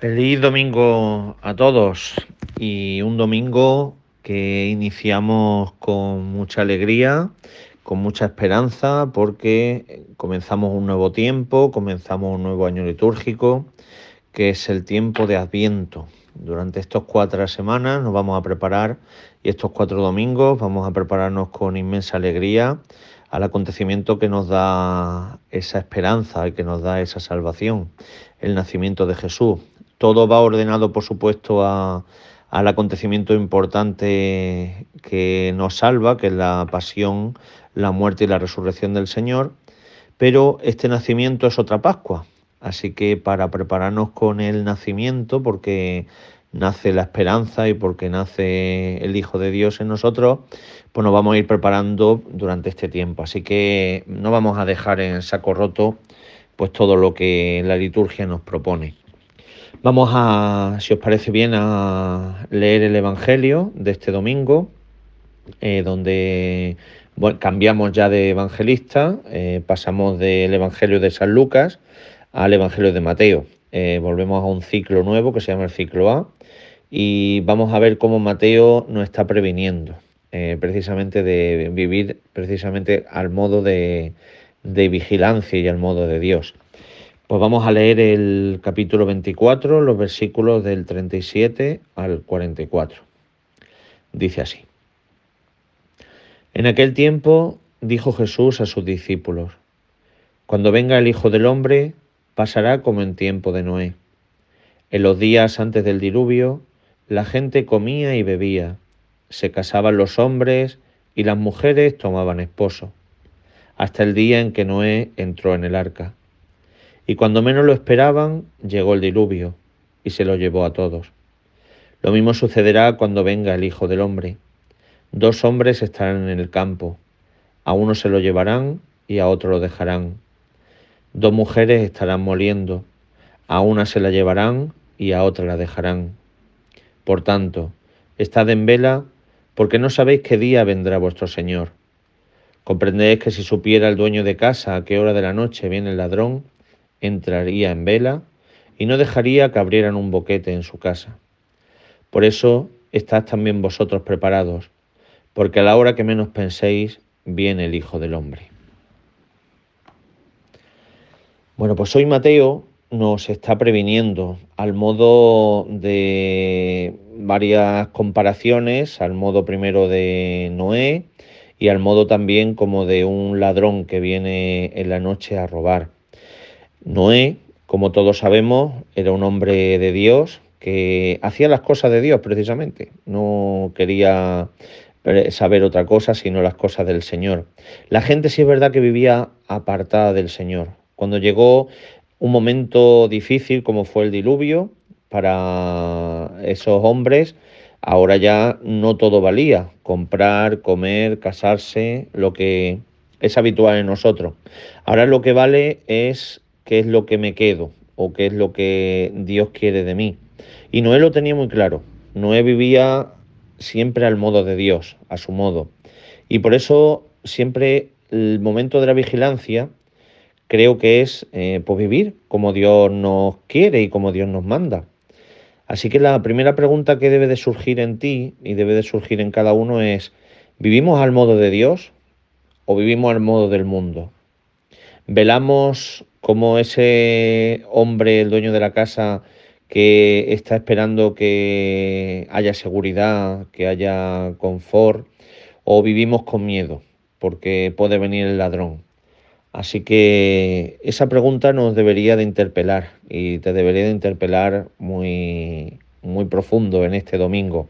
Feliz domingo a todos y un domingo que iniciamos con mucha alegría, con mucha esperanza porque comenzamos un nuevo tiempo, comenzamos un nuevo año litúrgico que es el tiempo de Adviento. Durante estos cuatro semanas nos vamos a preparar y estos cuatro domingos vamos a prepararnos con inmensa alegría al acontecimiento que nos da esa esperanza y que nos da esa salvación, el nacimiento de Jesús, todo va ordenado, por supuesto, al acontecimiento importante que nos salva, que es la pasión, la muerte y la resurrección del Señor, pero este nacimiento es otra Pascua. Así que para prepararnos con el nacimiento, porque nace la esperanza y porque nace el Hijo de Dios en nosotros, pues nos vamos a ir preparando durante este tiempo. Así que no vamos a dejar en saco roto pues todo lo que la liturgia nos propone. Vamos a, si os parece bien, a leer el Evangelio de este domingo, eh, donde cambiamos ya de evangelista, eh, pasamos del Evangelio de San Lucas al Evangelio de Mateo. Eh, volvemos a un ciclo nuevo que se llama el ciclo A y vamos a ver cómo Mateo nos está previniendo precisamente de vivir precisamente al modo de vigilancia y al modo de Dios. Pues vamos a leer el capítulo 24, los versículos del 37 al 44. Dice así. En aquel tiempo dijo Jesús a sus discípulos, Cuando venga el Hijo del Hombre, pasará como en tiempo de Noé. En los días antes del diluvio, la gente comía y bebía, se casaban los hombres y las mujeres tomaban esposo, hasta el día en que Noé entró en el arca y cuando menos lo esperaban, llegó el diluvio y se lo llevó a todos. Lo mismo sucederá cuando venga el Hijo del Hombre. Dos hombres estarán en el campo, a uno se lo llevarán y a otro lo dejarán. Dos mujeres estarán moliendo, a una se la llevarán y a otra la dejarán. Por tanto, estad en vela, porque no sabéis qué día vendrá vuestro Señor. Comprendéis que si supiera el dueño de casa a qué hora de la noche viene el ladrón, entraría en vela y no dejaría que abrieran un boquete en su casa. Por eso estad también vosotros preparados, porque a la hora que menos penséis viene el Hijo del Hombre. Bueno, pues hoy Mateo nos está previniendo al modo de varias comparaciones, al modo primero de Noé y al modo también como de un ladrón que viene en la noche a robar. Noé, como todos sabemos, era un hombre de Dios que hacía las cosas de Dios precisamente, no quería saber otra cosa sino las cosas del Señor. La gente sí es verdad que vivía apartada del Señor. Cuando llegó un momento difícil como fue el diluvio para esos hombres, ahora ya no todo valía, comprar, comer, casarse, lo que es habitual en nosotros. Ahora lo que vale es qué es lo que me quedo o qué es lo que Dios quiere de mí. Y Noé lo tenía muy claro. Noé vivía siempre al modo de Dios, a su modo. Y por eso siempre el momento de la vigilancia creo que es eh, pues vivir como Dios nos quiere y como Dios nos manda. Así que la primera pregunta que debe de surgir en ti y debe de surgir en cada uno es, ¿vivimos al modo de Dios o vivimos al modo del mundo? ¿Velamos como ese hombre, el dueño de la casa, que está esperando que haya seguridad, que haya confort, o vivimos con miedo, porque puede venir el ladrón. Así que esa pregunta nos debería de interpelar y te debería de interpelar muy, muy profundo en este domingo.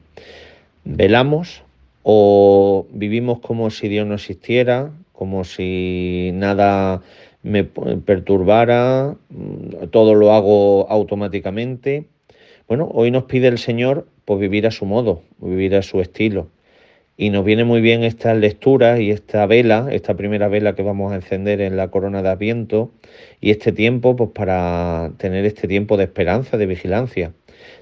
¿Velamos o vivimos como si Dios no existiera, como si nada me perturbara, mm, todo lo hago automáticamente. Bueno, hoy nos pide el Señor pues vivir a su modo, vivir a su estilo. Y nos viene muy bien esta lectura y esta vela, esta primera vela que vamos a encender en la corona de Adviento y este tiempo pues para tener este tiempo de esperanza, de vigilancia.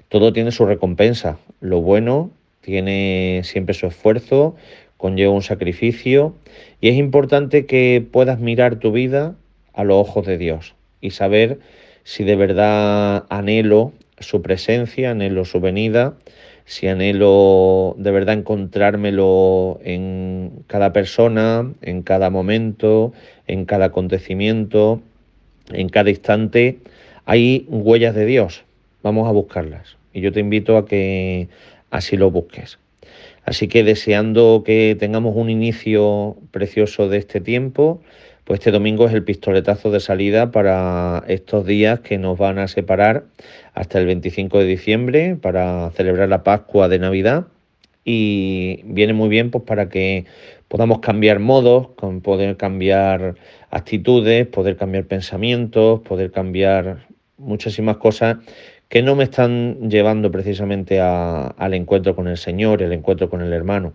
Todo tiene su recompensa. Lo bueno tiene siempre su esfuerzo, conlleva un sacrificio y es importante que puedas mirar tu vida a los ojos de Dios y saber si de verdad anhelo su presencia, anhelo su venida, si anhelo de verdad encontrármelo en cada persona, en cada momento, en cada acontecimiento, en cada instante, hay huellas de Dios. Vamos a buscarlas. Y yo te invito a que así lo busques. Así que deseando que tengamos un inicio precioso de este tiempo, pues este domingo es el pistoletazo de salida para estos días que nos van a separar hasta el 25 de diciembre para celebrar la Pascua de Navidad. Y viene muy bien pues para que podamos cambiar modos, poder cambiar actitudes, poder cambiar pensamientos, poder cambiar muchísimas cosas que no me están llevando precisamente al encuentro con el Señor, el encuentro con el hermano.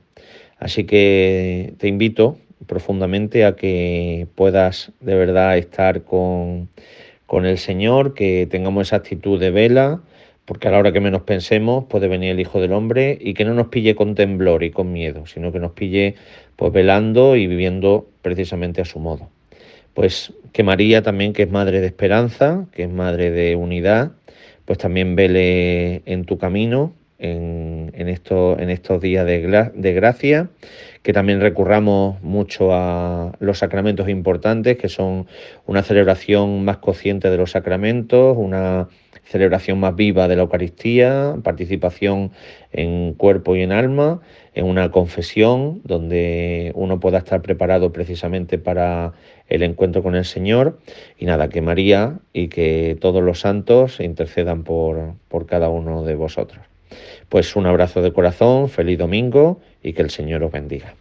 Así que te invito profundamente a que puedas de verdad estar con, con el Señor, que tengamos esa actitud de vela, porque a la hora que menos pensemos puede venir el Hijo del Hombre y que no nos pille con temblor y con miedo, sino que nos pille pues velando y viviendo precisamente a su modo. Pues que María también, que es madre de esperanza, que es madre de unidad, pues también vele en tu camino, en, en, en estos días de, gracia que también recurramos mucho a los sacramentos importantes, que son una celebración más consciente de los sacramentos, una celebración más viva de la Eucaristía, participación en cuerpo y en alma, en una confesión donde uno pueda estar preparado precisamente para el encuentro con el Señor. Y nada, que María y que todos los santos intercedan por cada uno de vosotros. Pues un abrazo de corazón, feliz domingo y que el Señor os bendiga.